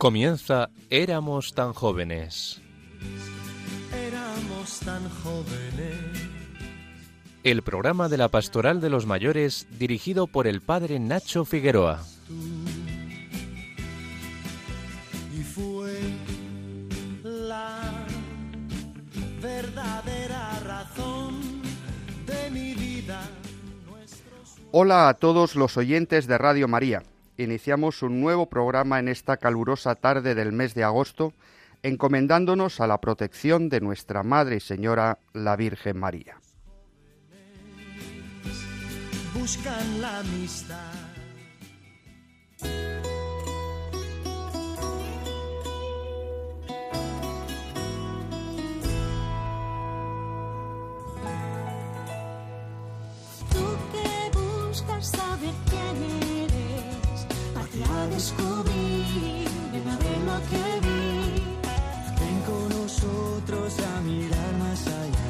Comienza Éramos tan jóvenes. Éramos tan jóvenes. El programa de la Pastoral de los Mayores dirigido por el padre Nacho Figueroa. Y fue la verdadera razón de mi vida. Hola a todos los oyentes de Radio María. Iniciamos un nuevo programa en esta calurosa tarde del mes de agosto, encomendándonos a la protección de nuestra Madre y Señora, la Virgen María. Buscan la amistad. Tú que buscas saber quién eres, para descubrir de ver lo que vi. Ven con nosotros a mirar más allá.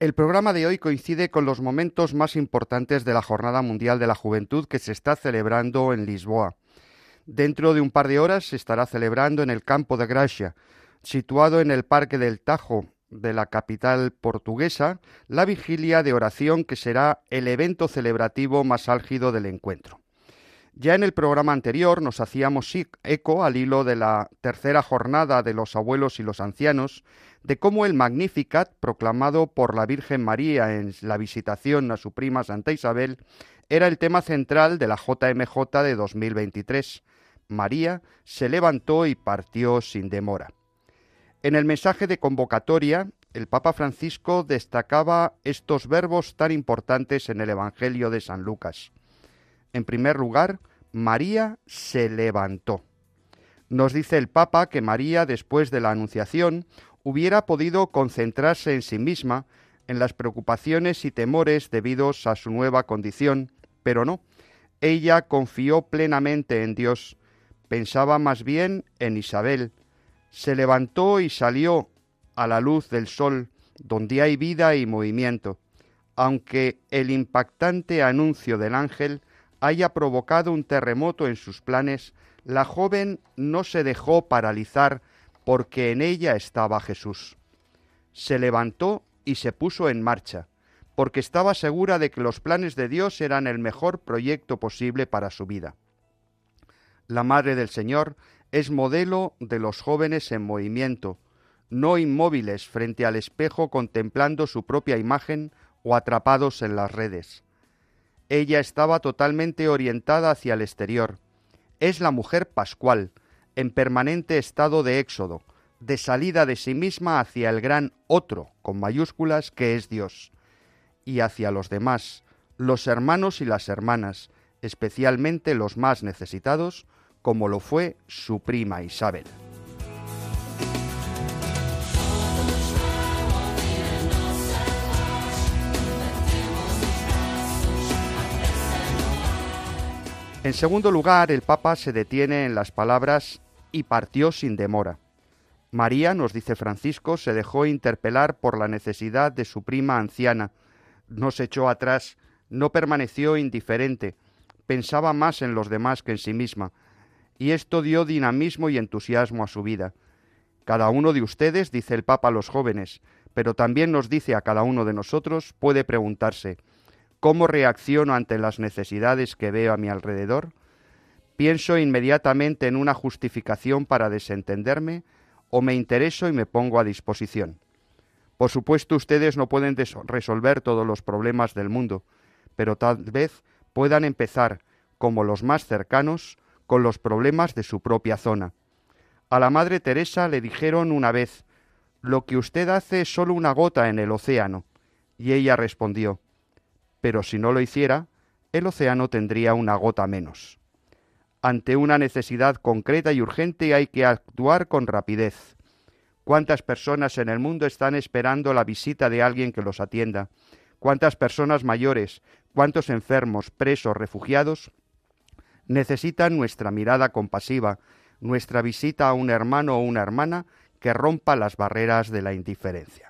El programa de hoy coincide con los momentos más importantes de la Jornada Mundial de la Juventud que se está celebrando en Lisboa. Dentro de un par de horas se estará celebrando en el campo de Gracia, situado en el Parque del Tajo de la capital portuguesa, la vigilia de oración que será el evento celebrativo más álgido del encuentro. Ya en el programa anterior nos hacíamos eco al hilo de la tercera jornada de los abuelos y los ancianos, de cómo el Magnificat, proclamado por la Virgen María en la visitación a su prima Santa Isabel, era el tema central de la JMJ de 2023. María se levantó y partió sin demora. En el mensaje de convocatoria, el Papa Francisco destacaba estos verbos tan importantes en el Evangelio de San Lucas. En primer lugar, María se levantó. Nos dice el Papa que María, después de la Anunciación, hubiera podido concentrarse en sí misma, en las preocupaciones y temores debidos a su nueva condición, pero no. Ella confió plenamente en Dios, pensaba más bien en Isabel. Se levantó y salió a la luz del sol, donde hay vida y movimiento, aunque el impactante anuncio del ángel haya provocado un terremoto en sus planes, la joven no se dejó paralizar porque en ella estaba Jesús. Se levantó y se puso en marcha, porque estaba segura de que los planes de Dios eran el mejor proyecto posible para su vida. La Madre del Señor es modelo de los jóvenes en movimiento, no inmóviles frente al espejo contemplando su propia imagen o atrapados en las redes. Ella estaba totalmente orientada hacia el exterior. Es la mujer pascual, en permanente estado de éxodo, de salida de sí misma hacia el gran otro, con mayúsculas, que es Dios, y hacia los demás, los hermanos y las hermanas, especialmente los más necesitados, como lo fue su prima Isabel. En segundo lugar, el Papa se detiene en las palabras y partió sin demora. María, nos dice Francisco, se dejó interpelar por la necesidad de su prima anciana, no se echó atrás, no permaneció indiferente, pensaba más en los demás que en sí misma, y esto dio dinamismo y entusiasmo a su vida. Cada uno de ustedes, dice el Papa a los jóvenes, pero también nos dice a cada uno de nosotros, puede preguntarse, ¿cómo reacciono ante las necesidades que veo a mi alrededor? ¿Pienso inmediatamente en una justificación para desentenderme o me intereso y me pongo a disposición? Por supuesto, ustedes no pueden resolver todos los problemas del mundo, pero tal vez puedan empezar, como los más cercanos, con los problemas de su propia zona. A la Madre Teresa le dijeron una vez, lo que usted hace es solo una gota en el océano. Y ella respondió, pero si no lo hiciera, el océano tendría una gota menos. Ante una necesidad concreta y urgente hay que actuar con rapidez. ¿Cuántas personas en el mundo están esperando la visita de alguien que los atienda? ¿Cuántas personas mayores, cuántos enfermos, presos, refugiados necesitan nuestra mirada compasiva, nuestra visita a un hermano o una hermana que rompa las barreras de la indiferencia?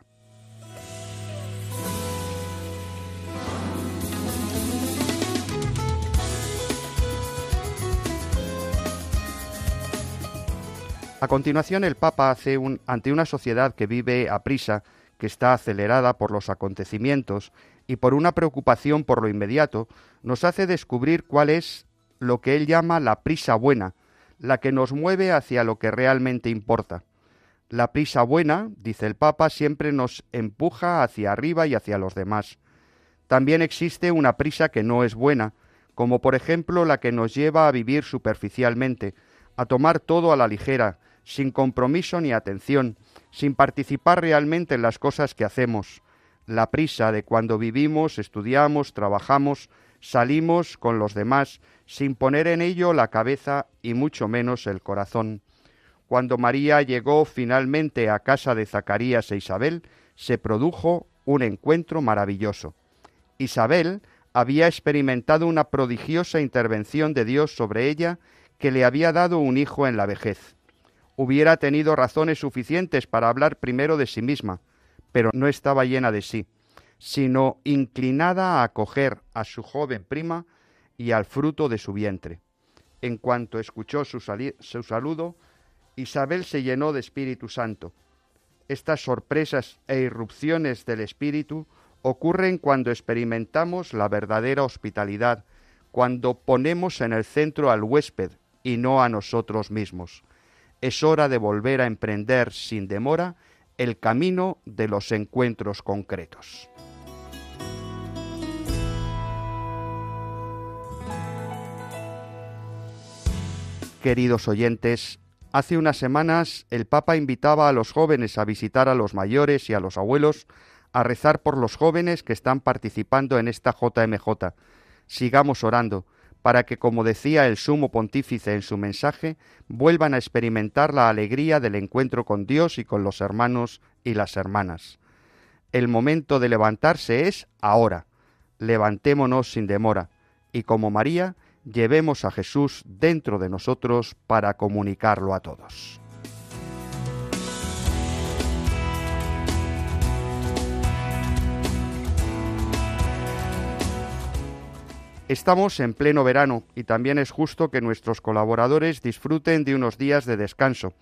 A continuación, el Papa hace un, ante una sociedad que vive a prisa, que está acelerada por los acontecimientos y por una preocupación por lo inmediato, nos hace descubrir cuál es lo que él llama la prisa buena, la que nos mueve hacia lo que realmente importa. La prisa buena, dice el Papa, siempre nos empuja hacia arriba y hacia los demás. También existe una prisa que no es buena, como por ejemplo la que nos lleva a vivir superficialmente, a tomar todo a la ligera, sin compromiso ni atención, sin participar realmente en las cosas que hacemos, la prisa de cuando vivimos, estudiamos, trabajamos, salimos con los demás, sin poner en ello la cabeza y mucho menos el corazón. Cuando María llegó finalmente a casa de Zacarías e Isabel, se produjo un encuentro maravilloso. Isabel había experimentado una prodigiosa intervención de Dios sobre ella que le había dado un hijo en la vejez hubiera tenido razones suficientes para hablar primero de sí misma, pero no estaba llena de sí, sino inclinada a acoger a su joven prima y al fruto de su vientre. En cuanto escuchó su, saludo, Isabel se llenó de Espíritu Santo. Estas sorpresas e irrupciones del Espíritu ocurren cuando experimentamos la verdadera hospitalidad, cuando ponemos en el centro al huésped y no a nosotros mismos es hora de volver a emprender sin demora el camino de los encuentros concretos. Queridos oyentes, hace unas semanas el Papa invitaba a los jóvenes a visitar a los mayores y a los abuelos, a rezar por los jóvenes que están participando en esta JMJ. Sigamos orando, para que, como decía el sumo pontífice en su mensaje, vuelvan a experimentar la alegría del encuentro con Dios y con los hermanos y las hermanas. El momento de levantarse es ahora. Levantémonos sin demora y, como María, llevemos a Jesús dentro de nosotros para comunicarlo a todos. Estamos en pleno verano y también es justo que nuestros colaboradores disfruten de unos días de descanso.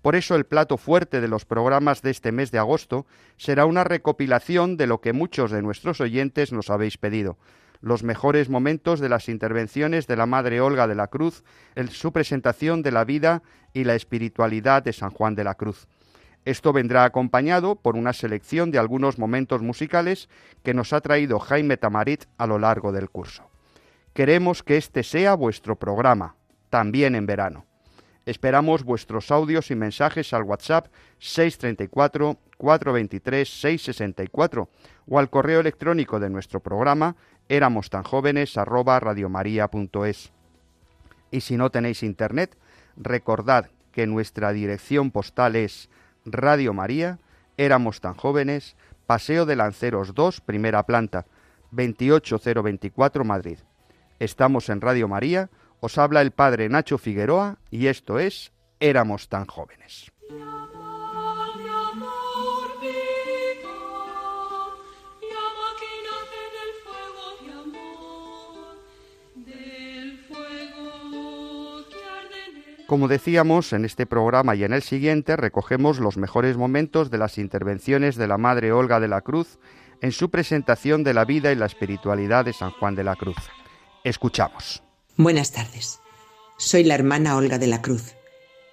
Por eso el plato fuerte de los programas de este mes de agosto será una recopilación de lo que muchos de nuestros oyentes nos habéis pedido. Los mejores momentos de las intervenciones de la Madre Olga de la Cruz en su presentación de la vida y la espiritualidad de San Juan de la Cruz. Esto vendrá acompañado por una selección de algunos momentos musicales que nos ha traído Jaime Tamarit a lo largo del curso. Queremos que este sea vuestro programa, también en verano. Esperamos vuestros audios y mensajes al WhatsApp 634 423 664 o al correo electrónico de nuestro programa éramos tan jóvenes. Y si no tenéis internet, recordad que nuestra dirección postal es Radio María, éramos tan jóvenes, Paseo de Lanceros 2, primera planta, 28024 Madrid. Estamos en Radio María, os habla el padre Nacho Figueroa y esto es Éramos tan jóvenes. Como decíamos, en este programa y en el siguiente recogemos los mejores momentos de las intervenciones de la Madre Olga de la Cruz en su presentación de la vida y la espiritualidad de San Juan de la Cruz. Escuchamos. Buenas tardes. Soy la hermana Olga de la Cruz,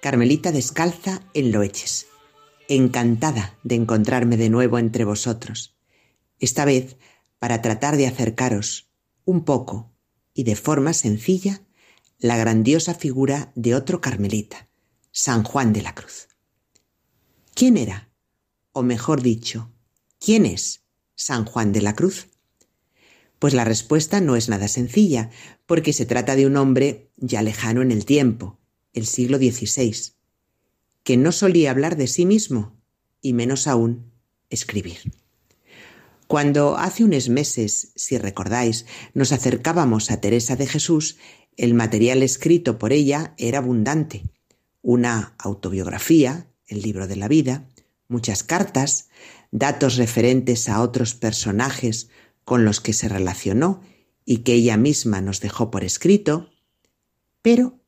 Carmelita descalza en Loeches. Encantada de encontrarme de nuevo entre vosotros. Esta vez para tratar de acercaros un poco y de forma sencilla la grandiosa figura de otro Carmelita, San Juan de la Cruz. ¿Quién era? o mejor dicho, ¿quién es San Juan de la Cruz? Pues la respuesta no es nada sencilla, porque se trata de un hombre ya lejano en el tiempo, el siglo XVI, que no solía hablar de sí mismo y menos aún escribir. Cuando hace unos meses, si recordáis, nos acercábamos a Teresa de Jesús, el material escrito por ella era abundante. Una autobiografía, el libro de la vida, muchas cartas, datos referentes a otros personajes con los que se relacionó y que ella misma nos dejó por escrito, pero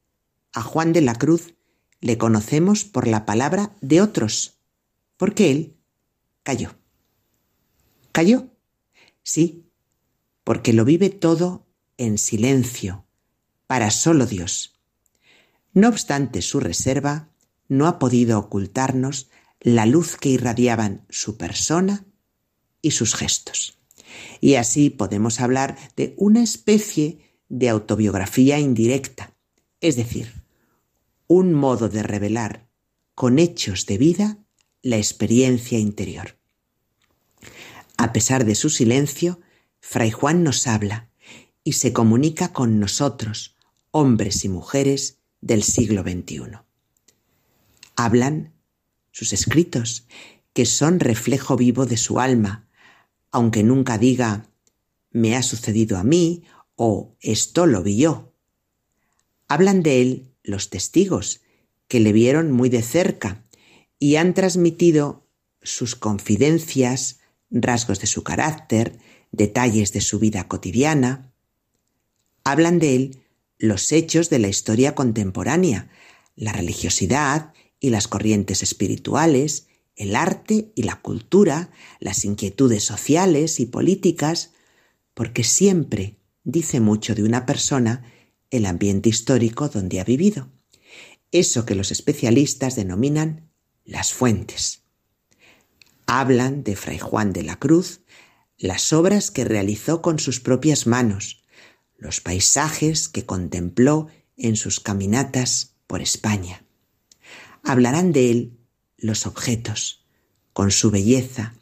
a Juan de la Cruz le conocemos por la palabra de otros, porque él cayó. ¿Cayó? Sí, porque lo vive todo en silencio, para solo Dios. No obstante su reserva, no ha podido ocultarnos la luz que irradiaban su persona y sus gestos. Y así podemos hablar de una especie de autobiografía indirecta, es decir, un modo de revelar con hechos de vida la experiencia interior. A pesar de su silencio, Fray Juan nos habla y se comunica con nosotros, hombres y mujeres del siglo XXI. Hablan sus escritos, que son reflejo vivo de su alma, aunque nunca diga me ha sucedido a mí o esto lo vi yo. Hablan de él los testigos, que le vieron muy de cerca y han transmitido sus confidencias, rasgos de su carácter, detalles de su vida cotidiana. Hablan de él los hechos de la historia contemporánea, la religiosidad y las corrientes espirituales, el arte y la cultura, las inquietudes sociales y políticas, porque siempre dice mucho de una persona el ambiente histórico donde ha vivido. Eso que los especialistas denominan las fuentes. Hablan de Fray Juan de la Cruz, las obras que realizó con sus propias manos, los paisajes que contempló en sus caminatas por España. Hablarán de él los objetos, con su belleza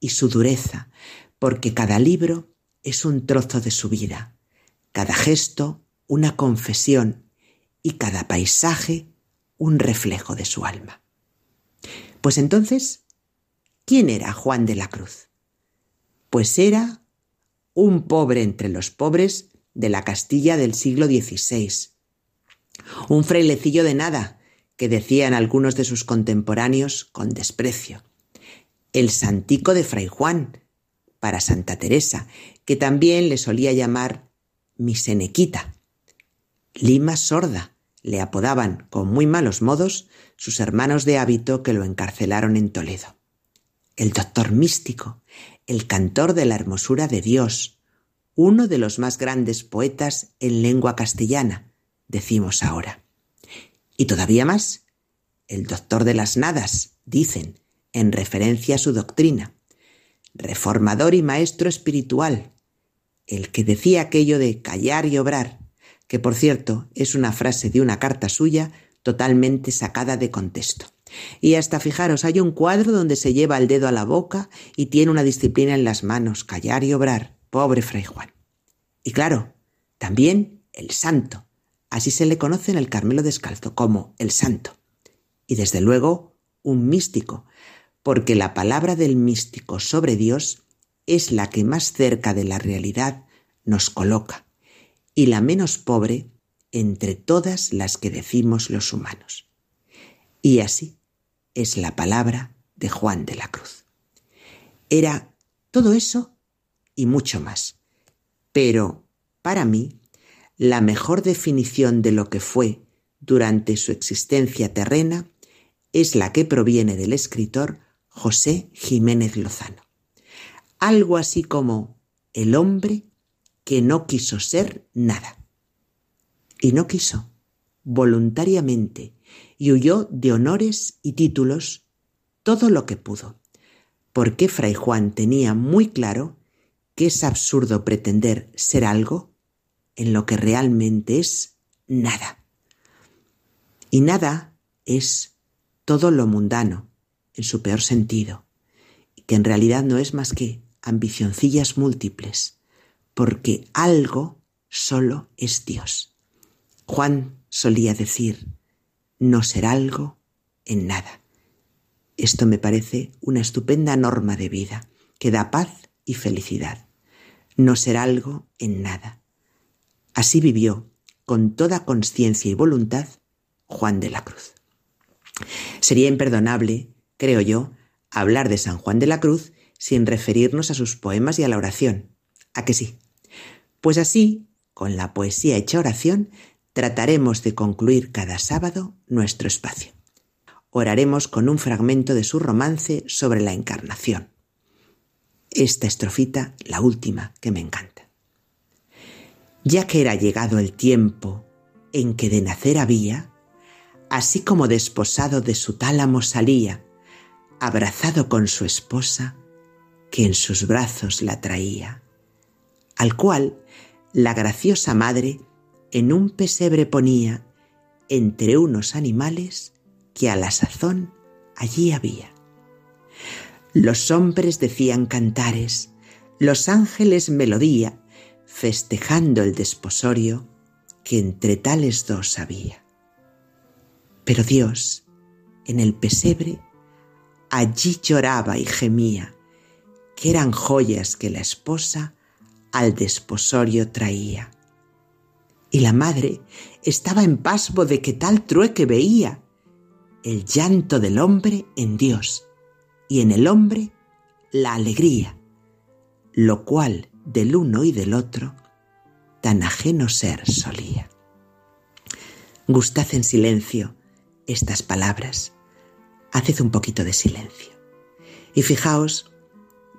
y su dureza, porque cada libro es un trozo de su vida, cada gesto una confesión y cada paisaje un reflejo de su alma. Pues entonces, ¿quién era Juan de la Cruz? Pues era un pobre entre los pobres de la Castilla del siglo XVI, un frailecillo de nada, que decían algunos de sus contemporáneos con desprecio. El santico de Fray Juan, para Santa Teresa, que también le solía llamar mi senequita. Lima sorda, le apodaban con muy malos modos sus hermanos de hábito que lo encarcelaron en Toledo. El doctor místico, el cantor de la hermosura de Dios, uno de los más grandes poetas en lengua castellana, decimos ahora. Y todavía más, el doctor de las nadas, dicen, en referencia a su doctrina, reformador y maestro espiritual, el que decía aquello de callar y obrar, que por cierto es una frase de una carta suya totalmente sacada de contexto. Y hasta fijaros, hay un cuadro donde se lleva el dedo a la boca y tiene una disciplina en las manos, callar y obrar, pobre Fray Juan. Y claro, también el santo, Así se le conoce en el Carmelo Descalzo como el santo. Y desde luego un místico, porque la palabra del místico sobre Dios es la que más cerca de la realidad nos coloca y la menos pobre entre todas las que decimos los humanos. Y así es la palabra de Juan de la Cruz. Era todo eso y mucho más. Pero para mí la mejor definición de lo que fue durante su existencia terrena es la que proviene del escritor José Jiménez Lozano. Algo así como el hombre que no quiso ser nada. Y no quiso, voluntariamente, y huyó de honores y títulos todo lo que pudo, porque Fray Juan tenía muy claro que es absurdo pretender ser algo en lo que realmente es nada. Y nada es todo lo mundano, en su peor sentido, que en realidad no es más que ambicioncillas múltiples, porque algo solo es Dios. Juan solía decir, no ser algo en nada. Esto me parece una estupenda norma de vida que da paz y felicidad. No ser algo en nada. Así vivió, con toda conciencia y voluntad, Juan de la Cruz. Sería imperdonable, creo yo, hablar de San Juan de la Cruz sin referirnos a sus poemas y a la oración. ¿A que sí? Pues así, con la poesía hecha oración, trataremos de concluir cada sábado nuestro espacio. Oraremos con un fragmento de su romance sobre la encarnación. Esta estrofita, la última, que me encanta. Ya que era llegado el tiempo en que de nacer había, así como desposado de su tálamo salía, abrazado con su esposa, que en sus brazos la traía, al cual la graciosa madre en un pesebre ponía entre unos animales que a la sazón allí había. Los hombres decían cantares, los ángeles melodía, festejando el desposorio que entre tales dos había. Pero Dios, en el pesebre, allí lloraba y gemía, que eran joyas que la esposa al desposorio traía. Y la madre estaba en pasmo de que tal trueque veía el llanto del hombre en Dios y en el hombre la alegría, lo cual del uno y del otro tan ajeno ser solía. Gustad en silencio estas palabras, haced un poquito de silencio. Y fijaos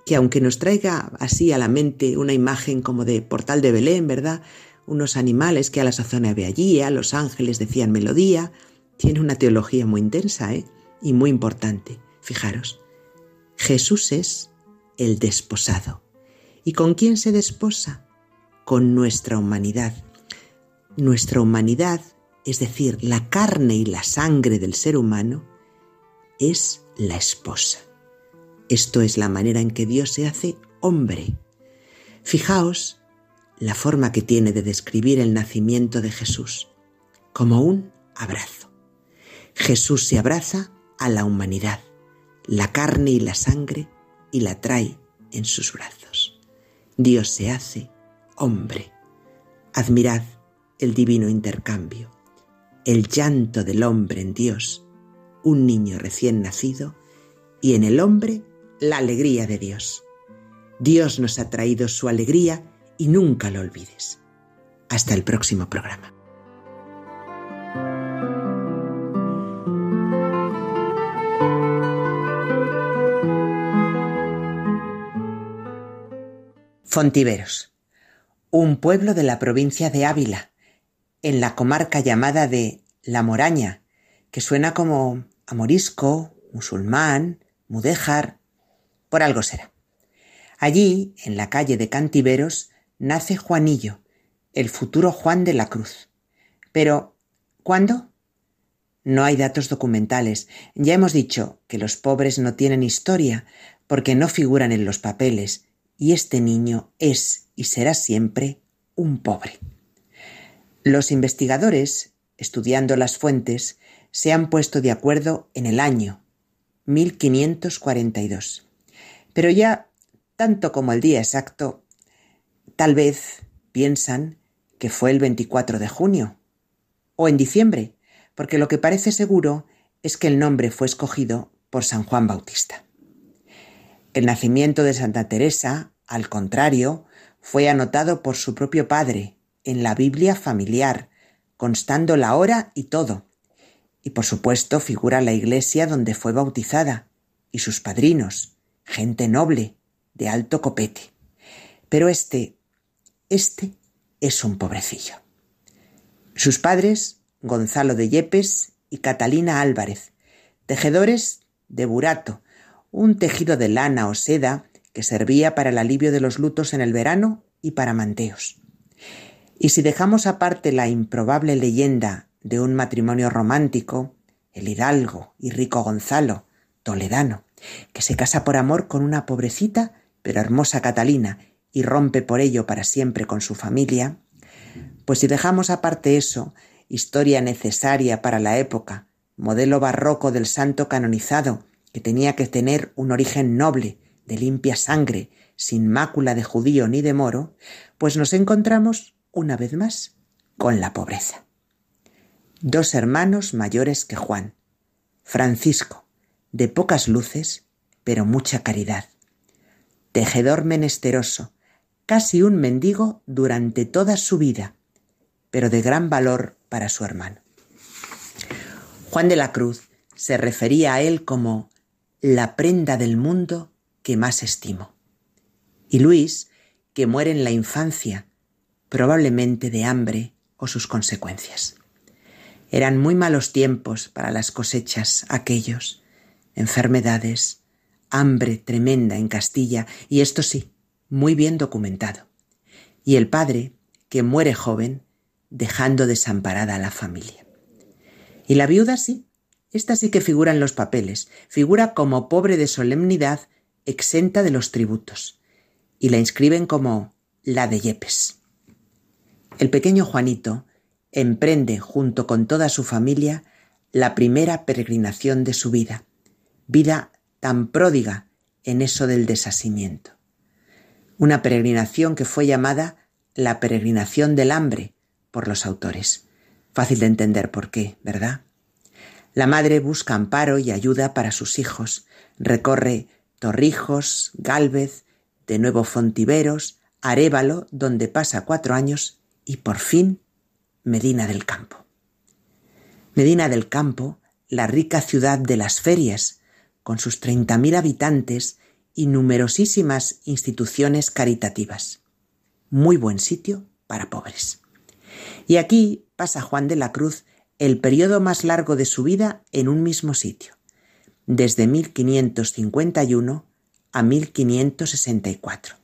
que aunque nos traiga así a la mente una imagen como de portal de Belén, ¿verdad? Unos animales que a la sazón había allí, a los ángeles decían melodía, tiene una teología muy intensa ¿eh? y muy importante. Fijaros, Jesús es el desposado. ¿Y con quién se desposa? Con nuestra humanidad. Nuestra humanidad, es decir, la carne y la sangre del ser humano, es la esposa. Esto es la manera en que Dios se hace hombre. Fijaos la forma que tiene de describir el nacimiento de Jesús, como un abrazo. Jesús se abraza a la humanidad, la carne y la sangre, y la trae en sus brazos. Dios se hace hombre. Admirad el divino intercambio, el llanto del hombre en Dios, un niño recién nacido, y en el hombre la alegría de Dios. Dios nos ha traído su alegría y nunca lo olvides. Hasta el próximo programa. Fontiveros, un pueblo de la provincia de Ávila, en la comarca llamada de La Moraña, que suena como a morisco, musulmán, mudéjar, por algo será. Allí, en la calle de Cantiveros, nace Juanillo, el futuro Juan de la Cruz. Pero, ¿cuándo? No hay datos documentales. Ya hemos dicho que los pobres no tienen historia porque no figuran en los papeles, y este niño es y será siempre un pobre. Los investigadores, estudiando las fuentes, se han puesto de acuerdo en el año 1542. Pero ya, tanto como el día exacto, tal vez piensan que fue el 24 de junio o en diciembre, porque lo que parece seguro es que el nombre fue escogido por San Juan Bautista. El nacimiento de Santa Teresa, al contrario, fue anotado por su propio padre en la Biblia familiar, constando la hora y todo. Y por supuesto figura la iglesia donde fue bautizada y sus padrinos, gente noble, de alto copete. Pero este, este es un pobrecillo. Sus padres, Gonzalo de Yepes y Catalina Álvarez, tejedores de burato, un tejido de lana o seda que servía para el alivio de los lutos en el verano y para manteos. Y si dejamos aparte la improbable leyenda de un matrimonio romántico, el hidalgo y rico Gonzalo, toledano, que se casa por amor con una pobrecita pero hermosa Catalina y rompe por ello para siempre con su familia, pues si dejamos aparte eso, historia necesaria para la época, modelo barroco del santo canonizado, que tenía que tener un origen noble, de limpia sangre, sin mácula de judío ni de moro, pues nos encontramos, una vez más, con la pobreza. Dos hermanos mayores que Juan, Francisco, de pocas luces, pero mucha caridad, tejedor menesteroso, casi un mendigo durante toda su vida, pero de gran valor para su hermano. Juan de la Cruz se refería a él como la prenda del mundo que más estimo. Y Luis, que muere en la infancia, probablemente de hambre o sus consecuencias. Eran muy malos tiempos para las cosechas aquellos, enfermedades, hambre tremenda en Castilla, y esto sí, muy bien documentado. Y el padre, que muere joven, dejando desamparada a la familia. Y la viuda sí, esta sí que figura en los papeles, figura como pobre de solemnidad, exenta de los tributos, y la inscriben como la de Yepes. El pequeño Juanito emprende, junto con toda su familia, la primera peregrinación de su vida, vida tan pródiga en eso del desasimiento. Una peregrinación que fue llamada la peregrinación del hambre por los autores. Fácil de entender por qué, ¿verdad? La madre busca amparo y ayuda para sus hijos, recorre Torrijos, Gálvez, de nuevo Fontiveros, Arévalo, donde pasa cuatro años, y por fin Medina del Campo. Medina del Campo, la rica ciudad de las ferias, con sus treinta mil habitantes y numerosísimas instituciones caritativas. Muy buen sitio para pobres. Y aquí pasa Juan de la Cruz el periodo más largo de su vida en un mismo sitio, desde 1551 a 1564,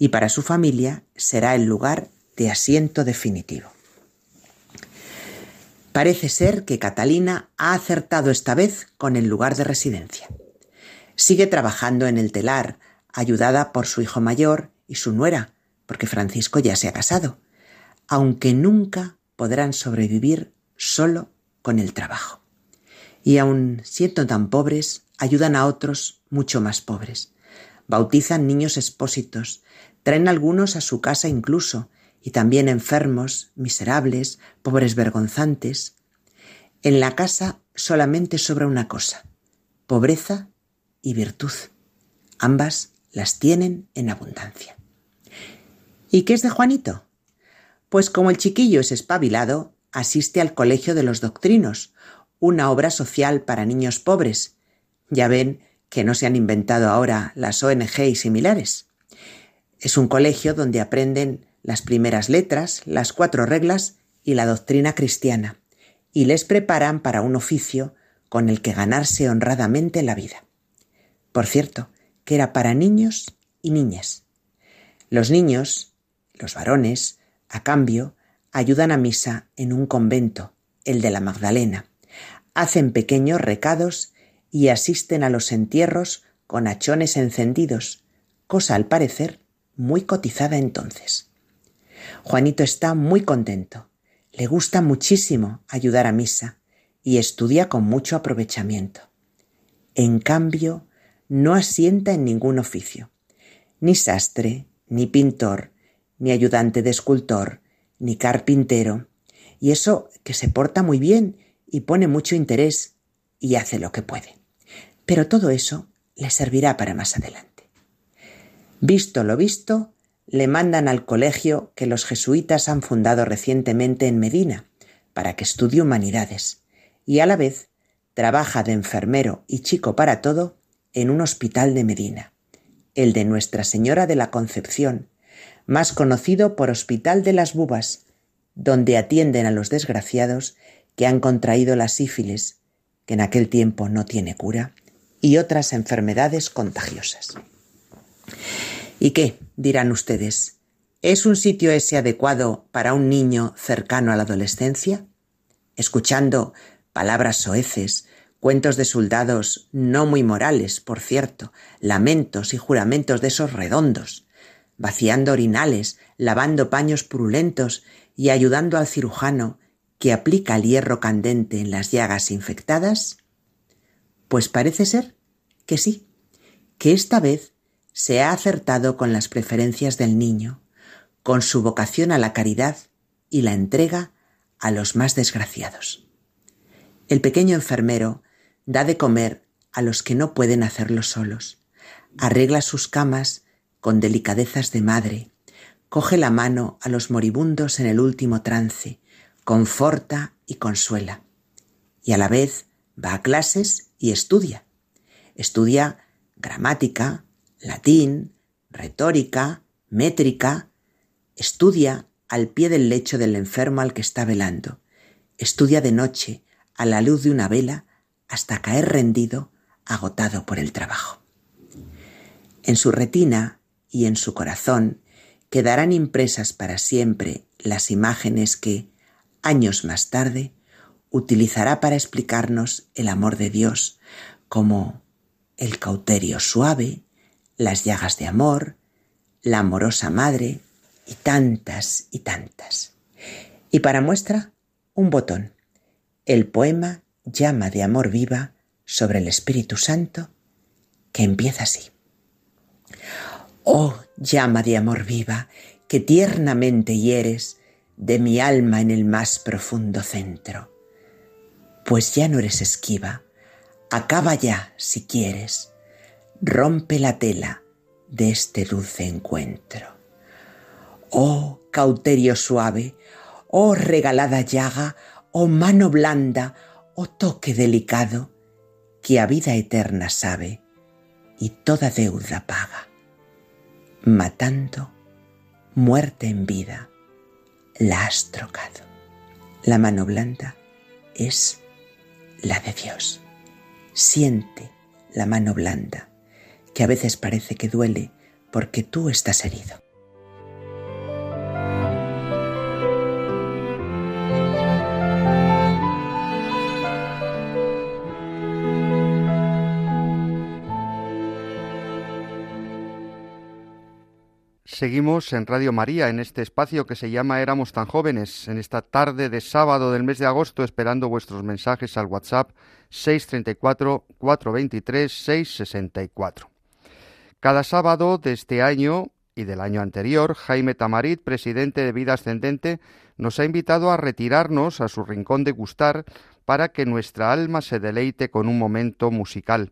y para su familia será el lugar de asiento definitivo. Parece ser que Catalina ha acertado esta vez con el lugar de residencia. Sigue trabajando en el telar, ayudada por su hijo mayor y su nuera, porque Francisco ya se ha casado, aunque nunca podrán sobrevivir solo con el trabajo. Y aun siendo tan pobres, ayudan a otros mucho más pobres. Bautizan niños expósitos, traen algunos a su casa incluso, y también enfermos, miserables, pobres vergonzantes. En la casa solamente sobra una cosa, pobreza y virtud. Ambas las tienen en abundancia. ¿Y qué es de Juanito? Pues como el chiquillo es espabilado, asiste al Colegio de los Doctrinos, una obra social para niños pobres. Ya ven que no se han inventado ahora las ONG y similares. Es un colegio donde aprenden las primeras letras, las cuatro reglas y la doctrina cristiana, y les preparan para un oficio con el que ganarse honradamente la vida. Por cierto, que era para niños y niñas. Los niños, los varones, a cambio, ayudan a misa en un convento, el de la Magdalena, hacen pequeños recados y asisten a los entierros con hachones encendidos, cosa al parecer muy cotizada entonces. Juanito está muy contento. Le gusta muchísimo ayudar a misa y estudia con mucho aprovechamiento. En cambio, no asienta en ningún oficio, ni sastre, ni pintor, ni ayudante de escultor, ni carpintero, y eso que se porta muy bien y pone mucho interés y hace lo que puede. Pero todo eso le servirá para más adelante. Visto lo visto, le mandan al colegio que los jesuitas han fundado recientemente en Medina para que estudie humanidades y a la vez trabaja de enfermero y chico para todo en un hospital de Medina, el de Nuestra Señora de la Concepción, más conocido por Hospital de las Bubas, donde atienden a los desgraciados que han contraído la sífilis, que en aquel tiempo no tiene cura, y otras enfermedades contagiosas. ¿Y qué? dirán ustedes. ¿Es un sitio ese adecuado para un niño cercano a la adolescencia? Escuchando palabras soeces, Cuentos de soldados no muy morales, por cierto, lamentos y juramentos de esos redondos, vaciando orinales, lavando paños purulentos y ayudando al cirujano que aplica el hierro candente en las llagas infectadas? Pues parece ser que sí, que esta vez se ha acertado con las preferencias del niño, con su vocación a la caridad y la entrega a los más desgraciados. El pequeño enfermero da de comer a los que no pueden hacerlo solos, arregla sus camas con delicadezas de madre, coge la mano a los moribundos en el último trance, conforta y consuela, y a la vez va a clases y estudia. Estudia gramática, latín, retórica, métrica, estudia al pie del lecho del enfermo al que está velando, estudia de noche a la luz de una vela hasta caer rendido, agotado por el trabajo. En su retina y en su corazón quedarán impresas para siempre las imágenes que, años más tarde, utilizará para explicarnos el amor de Dios, como el cauterio suave, las llagas de amor, la amorosa madre y tantas y tantas. Y para muestra, un botón, el poema Llama de Amor Viva sobre el Espíritu Santo, que empieza así. Oh llama de amor viva, que tiernamente hieres de mi alma en el más profundo centro. Pues ya no eres esquiva, acaba ya si quieres, rompe la tela de este dulce encuentro. Oh cauterio suave, oh regalada llaga, oh mano blanda, oh toque delicado, que a vida eterna sabe y toda deuda paga matando, muerte en vida, la has trocado. La mano blanda es la de Dios. Siente la mano blanda, que a veces parece que duele porque tú estás herido. Seguimos en Radio María, en este espacio que se llama Éramos tan jóvenes, en esta tarde de sábado del mes de agosto, esperando vuestros mensajes al WhatsApp 634-423-664. Cada sábado de este año y del año anterior, Jaime Tamarit, presidente de Vida Ascendente, nos ha invitado a retirarnos a su rincón de gustar para que nuestra alma se deleite con un momento musical.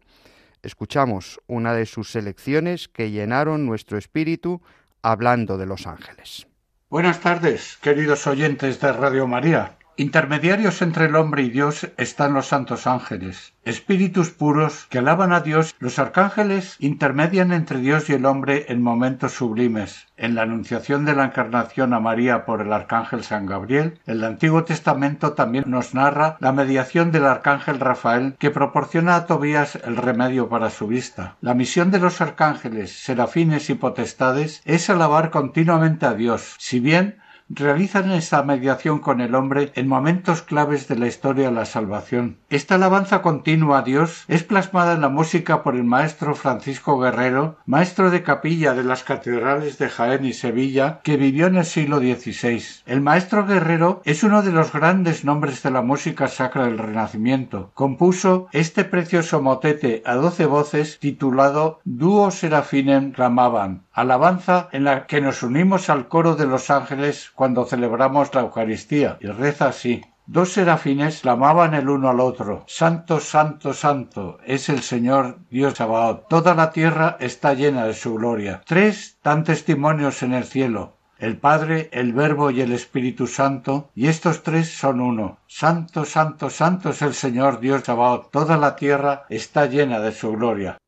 Escuchamos una de sus selecciones que llenaron nuestro espíritu hablando de los ángeles. Buenas tardes, queridos oyentes de Radio María. Intermediarios entre el hombre y Dios están los santos ángeles, espíritus puros que alaban a Dios. Los arcángeles intermedian entre Dios y el hombre en momentos sublimes. En la anunciación de la encarnación a María por el arcángel San Gabriel, el Antiguo Testamento también nos narra la mediación del arcángel Rafael que proporciona a Tobías el remedio para su vista. La misión de los arcángeles, serafines y potestades es alabar continuamente a Dios, si bien realizan esta mediación con el hombre en momentos claves de la historia de la salvación. Esta alabanza continua a Dios es plasmada en la música por el maestro Francisco Guerrero, maestro de capilla de las catedrales de Jaén y Sevilla, que vivió en el siglo XVI. El maestro Guerrero es uno de los grandes nombres de la música sacra del Renacimiento. Compuso este precioso motete a doce voces titulado Duo Serafinem clamaban, alabanza en la que nos unimos al coro de los ángeles cuando celebramos la Eucaristía, y reza así. Dos serafines clamaban el uno al otro Santo, Santo, Santo es el Señor Dios Sabaoth. Toda la tierra está llena de su gloria. Tres dan testimonios en el cielo el Padre, el Verbo y el Espíritu Santo, y estos tres son uno. Santo, Santo, Santo es el Señor Dios Sabaoth. Toda la tierra está llena de su gloria.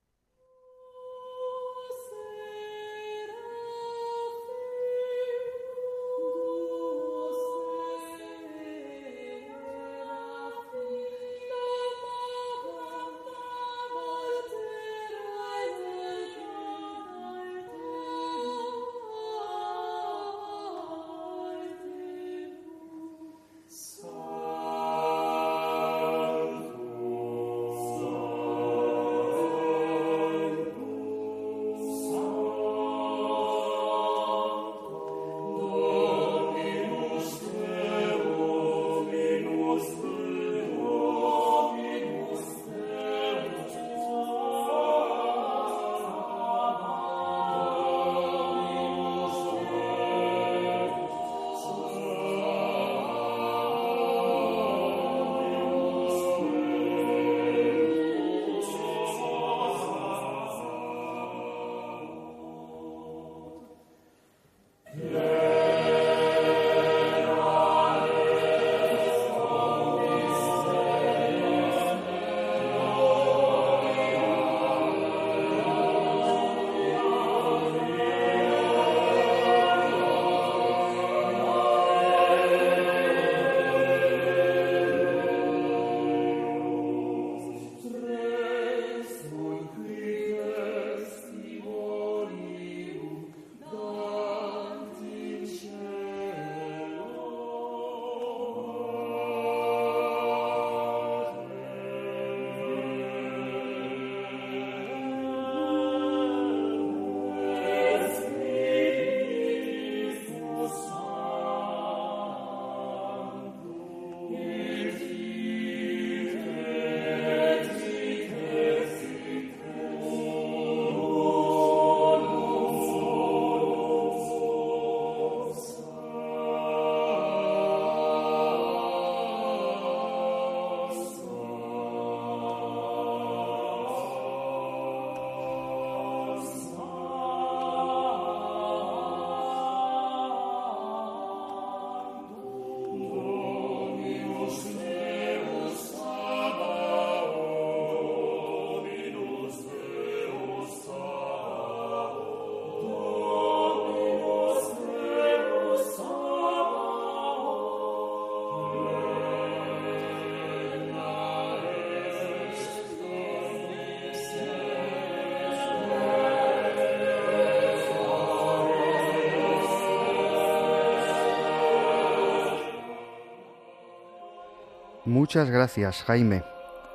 Muchas gracias, Jaime.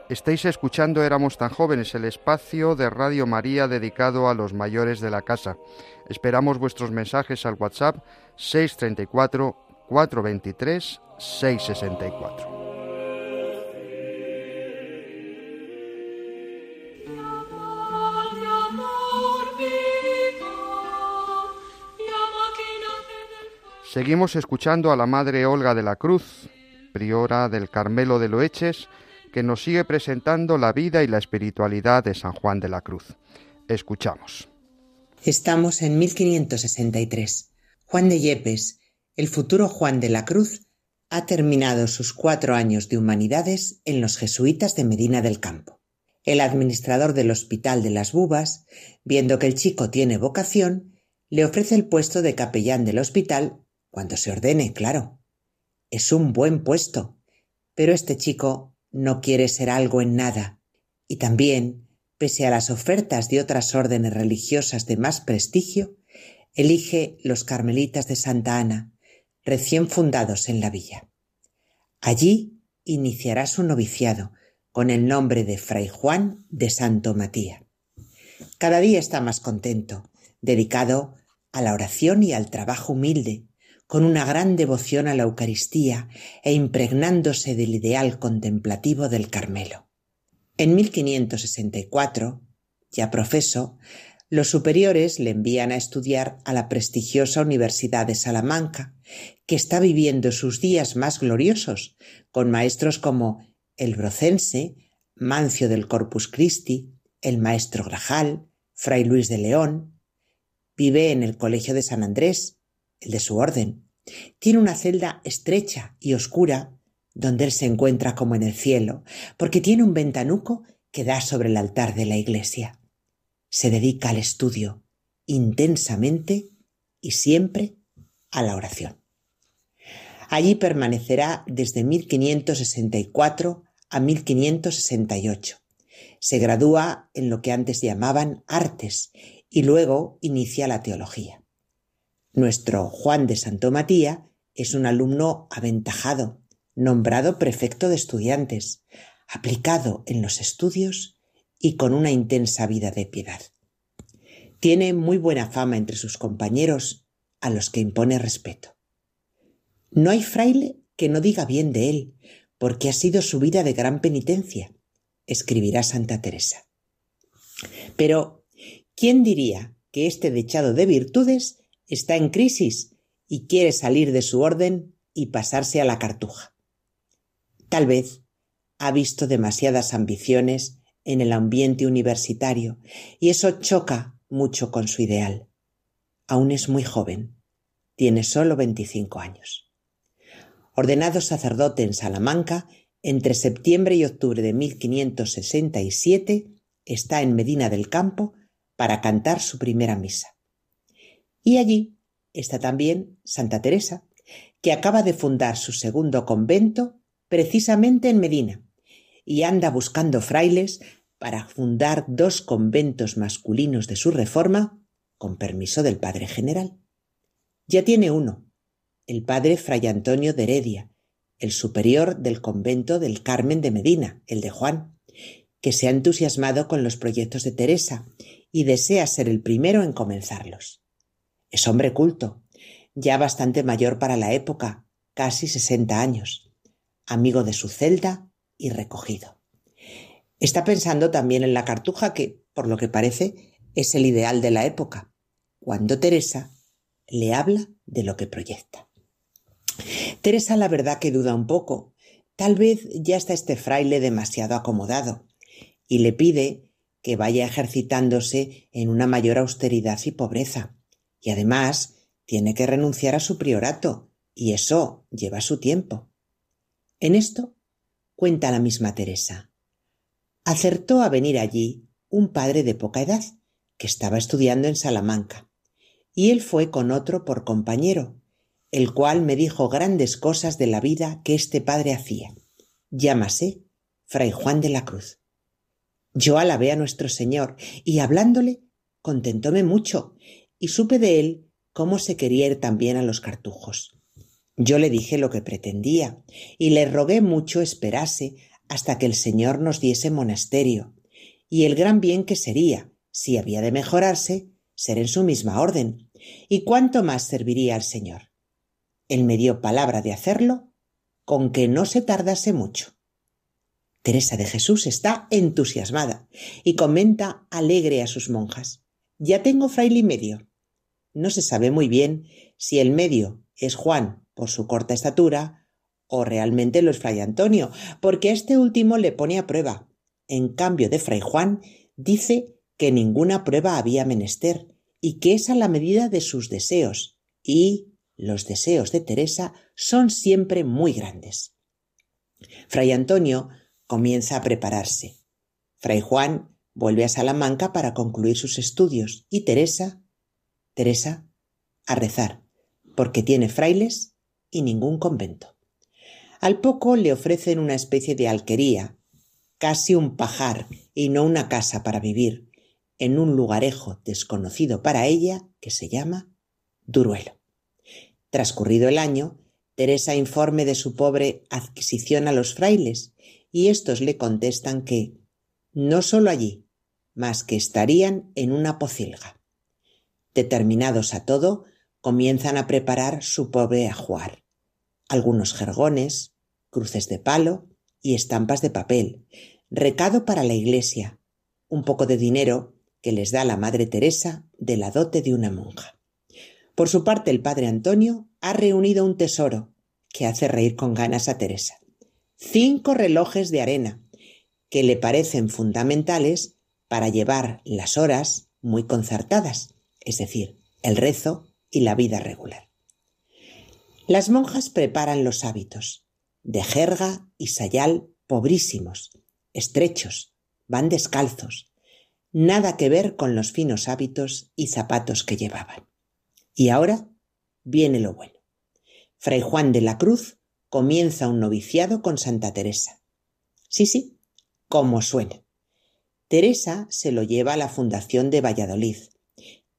Estáis escuchando Éramos tan jóvenes, el espacio de Radio María dedicado a los mayores de la casa. Esperamos vuestros mensajes al WhatsApp 634 423 664. Seguimos escuchando a la Madre Olga de la Cruz, priora del Carmelo de Loeches, que nos sigue presentando la vida y la espiritualidad de San Juan de la Cruz. Escuchamos. Estamos en 1563. Juan de Yepes, el futuro Juan de la Cruz, ha terminado sus cuatro años de humanidades en los jesuitas de Medina del Campo. El administrador del Hospital de las Bubas, viendo que el chico tiene vocación, le ofrece el puesto de capellán del hospital cuando se ordene, claro. Es un buen puesto, pero este chico no quiere ser algo en nada, y también, pese a las ofertas de otras órdenes religiosas de más prestigio, elige los Carmelitas de Santa Ana, recién fundados en la villa. Allí iniciará su noviciado con el nombre de Fray Juan de Santo Matía. Cada día está más contento, dedicado a la oración y al trabajo humilde, con una gran devoción a la Eucaristía e impregnándose del ideal contemplativo del Carmelo. En 1564, ya profeso, los superiores le envían a estudiar a la prestigiosa Universidad de Salamanca, que está viviendo sus días más gloriosos, con maestros como el Brocense, Mancio del Corpus Christi, el maestro Grajal, Fray Luis de León. Vive en el Colegio de San Andrés, el de su orden. Tiene una celda estrecha y oscura, donde él se encuentra como en el cielo, porque tiene un ventanuco que da sobre el altar de la iglesia se dedica al estudio intensamente y siempre a la oración. Allí permanecerá desde 1564 a 1568. Se gradúa en lo que antes llamaban artes y luego inicia la teología. Nuestro Juan de Santo Matía es un alumno aventajado, nombrado prefecto de estudiantes, aplicado en los estudios y con una intensa vida de piedad. Tiene muy buena fama entre sus compañeros, a los que impone respeto. No hay fraile que no diga bien de él, porque ha sido su vida de gran penitencia, escribirá Santa Teresa. Pero, ¿quién diría que este dechado de virtudes está en crisis y quiere salir de su orden y pasarse a la cartuja? Tal vez ha visto demasiadas ambiciones en el ambiente universitario y eso choca mucho con su ideal. Aún es muy joven, tiene solo 25 años. Ordenado sacerdote en Salamanca, entre septiembre y octubre de 1567 está en Medina del Campo para cantar su primera misa. Y allí está también Santa Teresa, que acaba de fundar su segundo convento precisamente en Medina y anda buscando frailes para fundar dos conventos masculinos de su reforma, con permiso del padre general. Ya tiene uno, el padre Fray Antonio de Heredia, el superior del convento del Carmen de Medina, el de Juan, que se ha entusiasmado con los proyectos de Teresa y desea ser el primero en comenzarlos. Es hombre culto, ya bastante mayor para la época, casi sesenta años, amigo de su celda y recogido. Está pensando también en la cartuja que, por lo que parece, es el ideal de la época, cuando Teresa le habla de lo que proyecta. Teresa la verdad que duda un poco. Tal vez ya está este fraile demasiado acomodado y le pide que vaya ejercitándose en una mayor austeridad y pobreza. Y además tiene que renunciar a su priorato y eso lleva su tiempo. En esto cuenta la misma Teresa acertó a venir allí un padre de poca edad, que estaba estudiando en Salamanca, y él fue con otro por compañero, el cual me dijo grandes cosas de la vida que este padre hacía. Llámase Fray Juan de la Cruz. Yo alabé a nuestro Señor y hablándole contentóme mucho y supe de él cómo se quería ir también a los cartujos. Yo le dije lo que pretendía y le rogué mucho esperase hasta que el Señor nos diese monasterio y el gran bien que sería, si había de mejorarse, ser en su misma orden, y cuánto más serviría al Señor. Él me dio palabra de hacerlo con que no se tardase mucho. Teresa de Jesús está entusiasmada y comenta alegre a sus monjas. Ya tengo fraile y medio. No se sabe muy bien si el medio es Juan por su corta estatura o realmente lo es Fray Antonio, porque este último le pone a prueba. En cambio de Fray Juan, dice que ninguna prueba había menester y que es a la medida de sus deseos, y los deseos de Teresa son siempre muy grandes. Fray Antonio comienza a prepararse. Fray Juan vuelve a Salamanca para concluir sus estudios y Teresa, Teresa, a rezar, porque tiene frailes y ningún convento. Al poco le ofrecen una especie de alquería, casi un pajar y no una casa para vivir, en un lugarejo desconocido para ella que se llama Duruelo. Transcurrido el año, Teresa informe de su pobre adquisición a los frailes y éstos le contestan que no sólo allí, mas que estarían en una pocilga. Determinados a todo, comienzan a preparar su pobre ajuar. Algunos jergones, cruces de palo y estampas de papel, recado para la iglesia, un poco de dinero que les da la Madre Teresa de la dote de una monja. Por su parte, el padre Antonio ha reunido un tesoro que hace reír con ganas a Teresa. Cinco relojes de arena, que le parecen fundamentales para llevar las horas muy concertadas, es decir, el rezo y la vida regular. Las monjas preparan los hábitos, de jerga y sayal pobrísimos, estrechos, van descalzos, nada que ver con los finos hábitos y zapatos que llevaban. Y ahora viene lo bueno. Fray Juan de la Cruz comienza un noviciado con Santa Teresa. Sí, sí, como suena. Teresa se lo lleva a la Fundación de Valladolid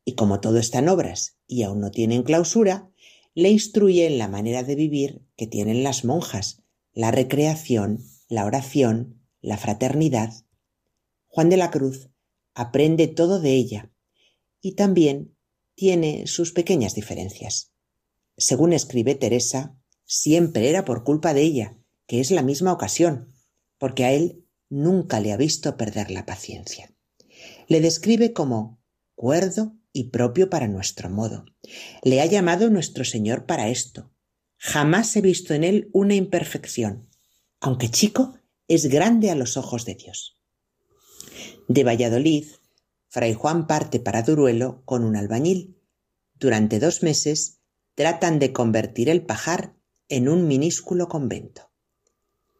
y como todo está en obras y aún no tienen clausura, le instruye en la manera de vivir que tienen las monjas, la recreación, la oración, la fraternidad. Juan de la Cruz aprende todo de ella y también tiene sus pequeñas diferencias. Según escribe Teresa, siempre era por culpa de ella, que es la misma ocasión, porque a él nunca le ha visto perder la paciencia. Le describe como cuerdo y propio para nuestro modo. Le ha llamado nuestro Señor para esto. Jamás he visto en él una imperfección. Aunque chico, es grande a los ojos de Dios. De Valladolid, Fray Juan parte para Duruelo con un albañil. Durante dos meses tratan de convertir el pajar en un minúsculo convento.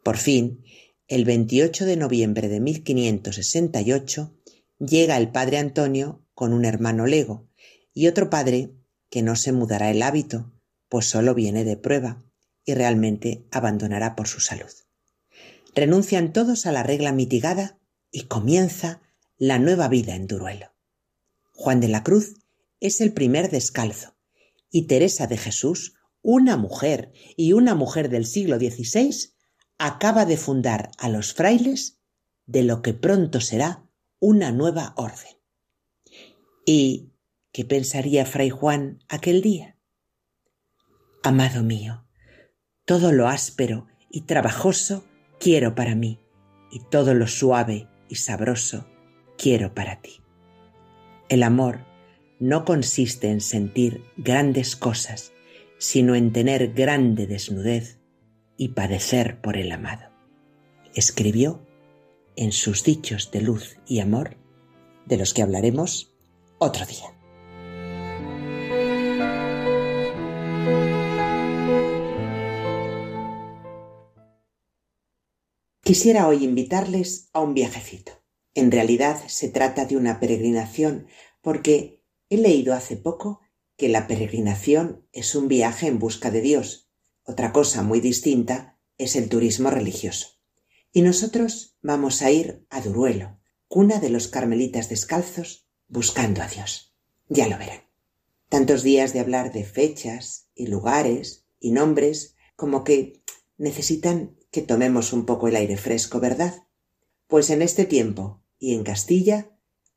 Por fin, el 28 de noviembre de 1568, llega el padre Antonio con un hermano lego y otro padre que no se mudará el hábito, pues solo viene de prueba y realmente abandonará por su salud. Renuncian todos a la regla mitigada y comienza la nueva vida en Duruelo. Juan de la Cruz es el primer descalzo y Teresa de Jesús, una mujer y una mujer del siglo XVI, acaba de fundar a los frailes de lo que pronto será una nueva orden. ¿Y qué pensaría Fray Juan aquel día? Amado mío, todo lo áspero y trabajoso quiero para mí, y todo lo suave y sabroso quiero para ti. El amor no consiste en sentir grandes cosas, sino en tener grande desnudez y padecer por el amado. Escribió en sus dichos de luz y amor, de los que hablaremos otro día. Quisiera hoy invitarles a un viajecito. En realidad se trata de una peregrinación porque he leído hace poco que la peregrinación es un viaje en busca de Dios. Otra cosa muy distinta es el turismo religioso. Y nosotros vamos a ir a Duruelo, cuna de los carmelitas descalzos buscando a Dios. Ya lo verán. Tantos días de hablar de fechas y lugares y nombres como que necesitan que tomemos un poco el aire fresco, ¿verdad? Pues en este tiempo y en Castilla,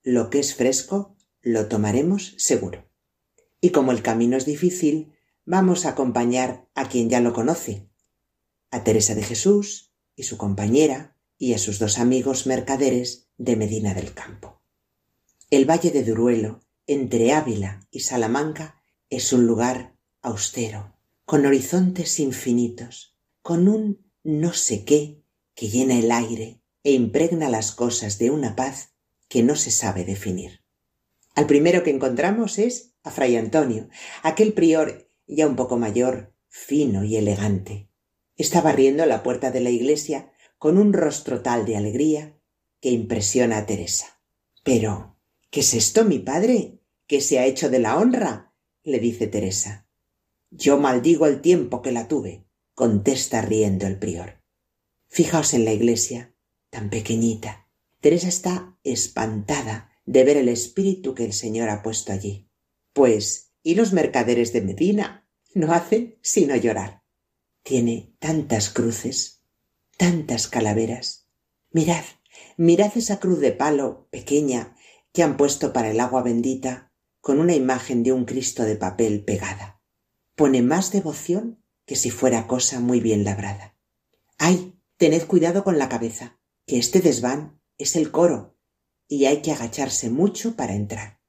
lo que es fresco lo tomaremos seguro. Y como el camino es difícil, vamos a acompañar a quien ya lo conoce, a Teresa de Jesús y su compañera y a sus dos amigos mercaderes de Medina del Campo. El Valle de Duruelo, entre Ávila y Salamanca, es un lugar austero, con horizontes infinitos, con un no sé qué que llena el aire e impregna las cosas de una paz que no se sabe definir. Al primero que encontramos es a Fray Antonio, aquel prior ya un poco mayor, fino y elegante. Está barriendo la puerta de la iglesia con un rostro tal de alegría que impresiona a Teresa. Pero, ¿qué es esto, mi padre? ¿Qué se ha hecho de la honra? le dice Teresa. Yo maldigo el tiempo que la tuve, contesta riendo el prior. Fijaos en la iglesia, tan pequeñita. Teresa está espantada de ver el espíritu que el Señor ha puesto allí. Pues, ¿y los mercaderes de Medina? No hacen sino llorar. Tiene tantas cruces, tantas calaveras. Mirad, mirad esa cruz de palo pequeña que han puesto para el agua bendita con una imagen de un Cristo de papel pegada. Pone más devoción que si fuera cosa muy bien labrada. ¡Ay! Tened cuidado con la cabeza, que este desván es el coro y hay que agacharse mucho para entrar.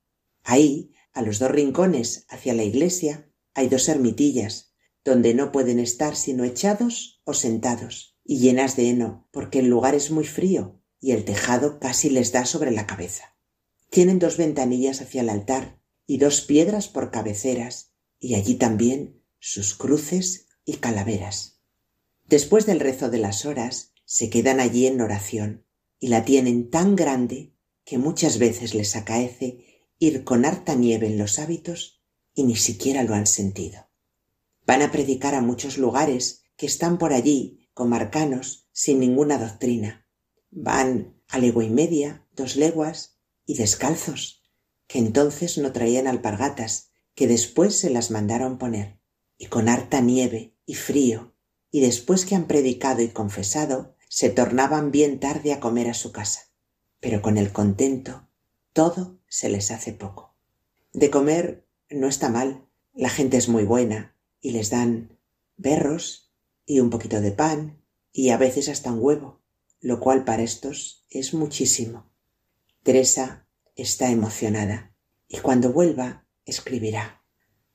Ahí, a los dos rincones hacia la iglesia, hay dos ermitillas, donde no pueden estar sino echados o sentados, y llenas de heno, porque el lugar es muy frío y el tejado casi les da sobre la cabeza. Tienen dos ventanillas hacia el altar y dos piedras por cabeceras, y allí también sus cruces y calaveras. Después del rezo de las horas, se quedan allí en oración, y la tienen tan grande que muchas veces les acaece ir con harta nieve en los hábitos y ni siquiera lo han sentido. Van a predicar a muchos lugares que están por allí, comarcanos, sin ninguna doctrina. Van a legua y media, dos leguas, y descalzos, que entonces no traían alpargatas, que después se las mandaron poner, y con harta nieve y frío, y después que han predicado y confesado, se tornaban bien tarde a comer a su casa. Pero con el contento, todo se les hace poco. De comer no está mal, la gente es muy buena, y les dan berros y un poquito de pan, y a veces hasta un huevo, lo cual para estos es muchísimo. Teresa está emocionada, y cuando vuelva escribirá.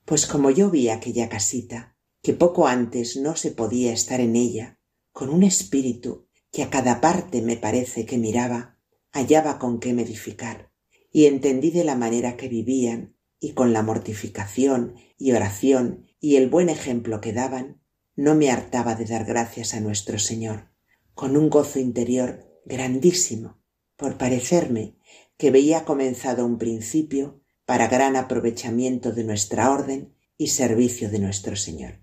Pues como yo vi aquella casita, que poco antes no se podía estar en ella, con un espíritu que a cada parte me parece que miraba, hallaba con qué edificar, y entendí de la manera que vivían, y con la mortificación y oración y el buen ejemplo que daban, no me hartaba de dar gracias a nuestro Señor, con un gozo interior grandísimo, por parecerme que veía comenzado un principio para gran aprovechamiento de nuestra orden y servicio de nuestro Señor.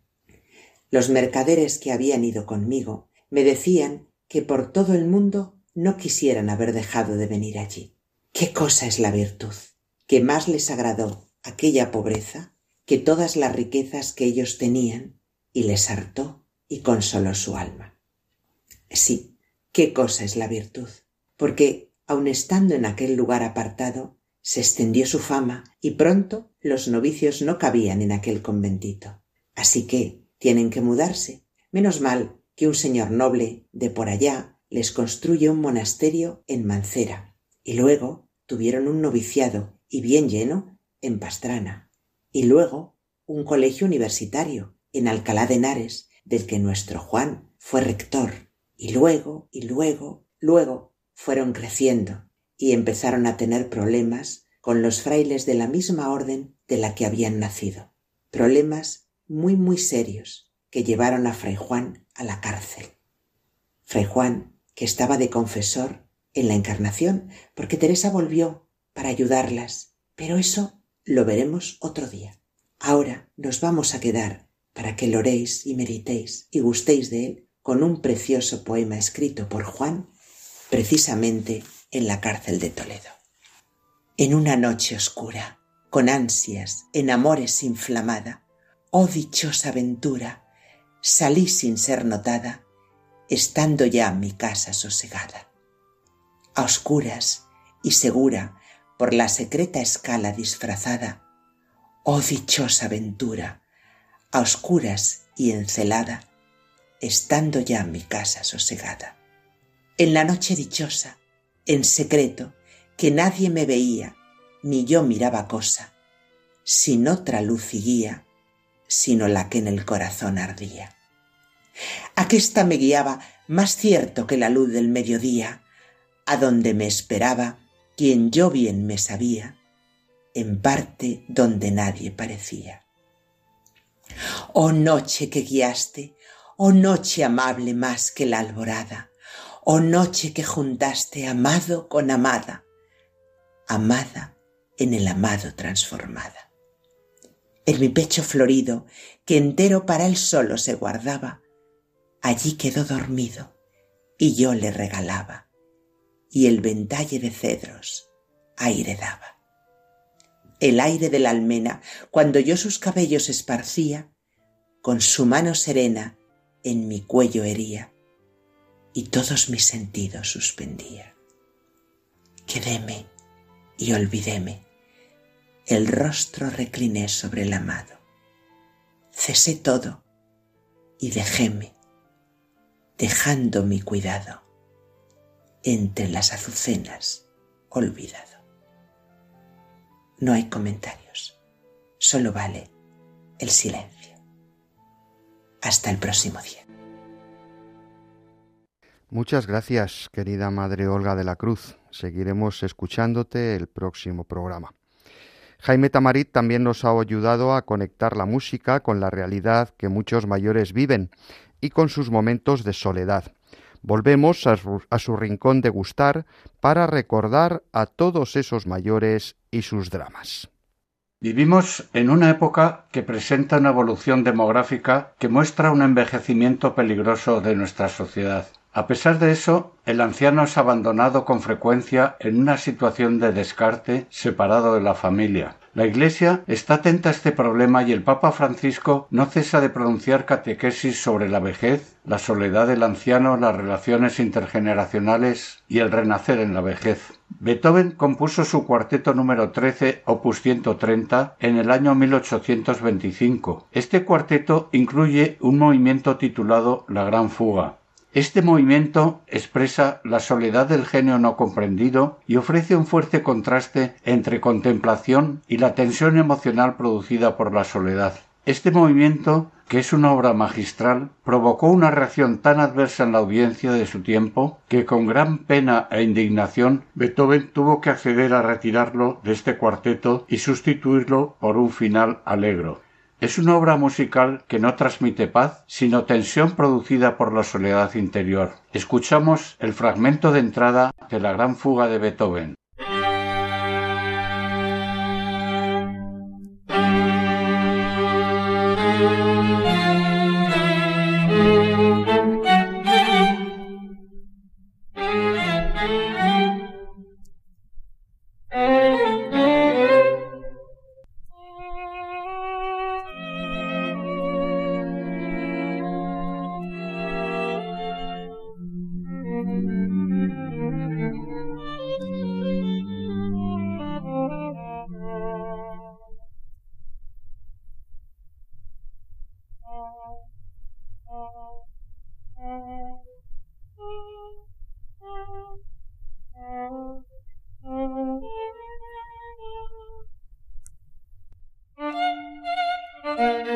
Los mercaderes que habían ido conmigo me decían que por todo el mundo no quisieran haber dejado de venir allí. ¿Qué cosa es la virtud? Que más les agradó aquella pobreza que todas las riquezas que ellos tenían y les hartó y consoló su alma. Sí, qué cosa es la virtud, porque aun estando en aquel lugar apartado, se extendió su fama y pronto los novicios no cabían en aquel conventito. Así que tienen que mudarse. Menos mal que un señor noble de por allá les construye un monasterio en Mancera y luego tuvieron un noviciado y bien lleno en Pastrana y luego un colegio universitario en Alcalá de Henares del que nuestro Juan fue rector y luego y luego luego fueron creciendo y empezaron a tener problemas con los frailes de la misma orden de la que habían nacido problemas muy muy serios que llevaron a fray Juan a la cárcel. Fray Juan, que estaba de confesor en la Encarnación, porque Teresa volvió para ayudarlas, pero eso lo veremos otro día. Ahora nos vamos a quedar para que lo oréis y meditéis y gustéis de él con un precioso poema escrito por Juan precisamente en la cárcel de Toledo. En una noche oscura, con ansias, en amores inflamada, oh dichosa aventura, salí sin ser notada, estando ya mi casa sosegada. A oscuras y segura por la secreta escala disfrazada, oh dichosa ventura, a oscuras y encelada, estando ya mi casa sosegada. En la noche dichosa, en secreto, que nadie me veía, ni yo miraba cosa, sin otra luz y guía, sino la que en el corazón ardía. Aquesta me guiaba más cierto que la luz del mediodía, a donde me esperaba quien yo bien me sabía, en parte donde nadie parecía. Oh noche que guiaste, oh noche amable más que la alborada, oh noche que juntaste amado con amada, amada en el amado transformada. En mi pecho florido, que entero para él solo se guardaba, allí quedó dormido y yo le regalaba, y el ventalle de cedros aire daba. El aire de la almena, cuando yo sus cabellos esparcía, con su mano serena en mi cuello hería, y todos mis sentidos suspendía. Quedéme y olvidéme, el rostro recliné sobre el amado. Cesé todo y dejéme, dejando mi cuidado entre las azucenas olvidado. No hay comentarios, solo vale el silencio. Hasta el próximo día. Muchas gracias, querida Madre Olga de la Cruz. Seguiremos escuchándote el próximo programa. Jaime Tamarit también nos ha ayudado a conectar la música con la realidad que muchos mayores viven y con sus momentos de soledad. Volvemos a su, a su, rincón de gustar para recordar a todos esos mayores y sus dramas. Vivimos en una época que presenta una evolución demográfica que muestra un envejecimiento peligroso de nuestra sociedad. A pesar de eso, el anciano es abandonado con frecuencia en una situación de descarte separado de la familia. La Iglesia está atenta a este problema y el Papa Francisco no cesa de pronunciar catequesis sobre la vejez, la soledad del anciano, las relaciones intergeneracionales y el renacer en la vejez. Beethoven compuso su cuarteto número 13, opus 130, en el año 1825. Este cuarteto incluye un movimiento titulado La Gran Fuga. Este movimiento expresa la soledad del genio no comprendido y ofrece un fuerte contraste entre contemplación y la tensión emocional producida por la soledad. Este movimiento, que es una obra magistral, provocó una reacción tan adversa en la audiencia de su tiempo que con gran pena e indignación Beethoven tuvo que acceder a retirarlo de este cuarteto y sustituirlo por un final alegro. Es una obra musical que no transmite paz, sino tensión producida por la soledad interior. Escuchamos el fragmento de entrada de la gran fuga de Beethoven. thank you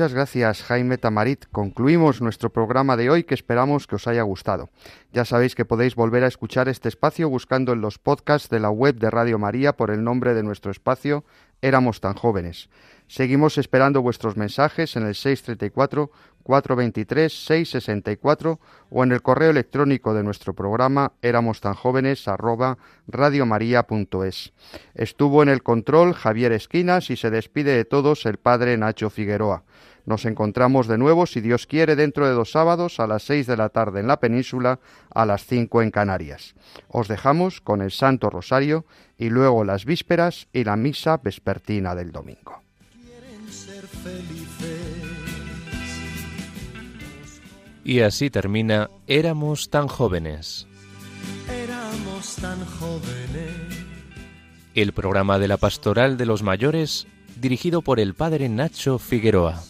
Muchas gracias Jaime Tamarit. Concluimos nuestro programa de hoy que esperamos que os haya gustado. Ya sabéis que podéis volver a escuchar este espacio buscando en los podcasts de la web de Radio María por el nombre de nuestro espacio Éramos tan jóvenes. Seguimos esperando vuestros mensajes en el 634 423 664 o en el correo electrónico de nuestro programa éramos tan jóvenes arroba radiomaria.es. Estuvo en el control Javier Esquinas y se despide de todos el padre Nacho Figueroa. Nos encontramos de nuevo, si Dios quiere, dentro de dos sábados a las seis de la tarde en la península, a las cinco en Canarias. Os dejamos con el Santo Rosario y luego las vísperas y la misa vespertina del domingo. Y así termina Éramos tan jóvenes. Éramos tan jóvenes. El programa de la Pastoral de los Mayores dirigido por el padre Nacho Figueroa.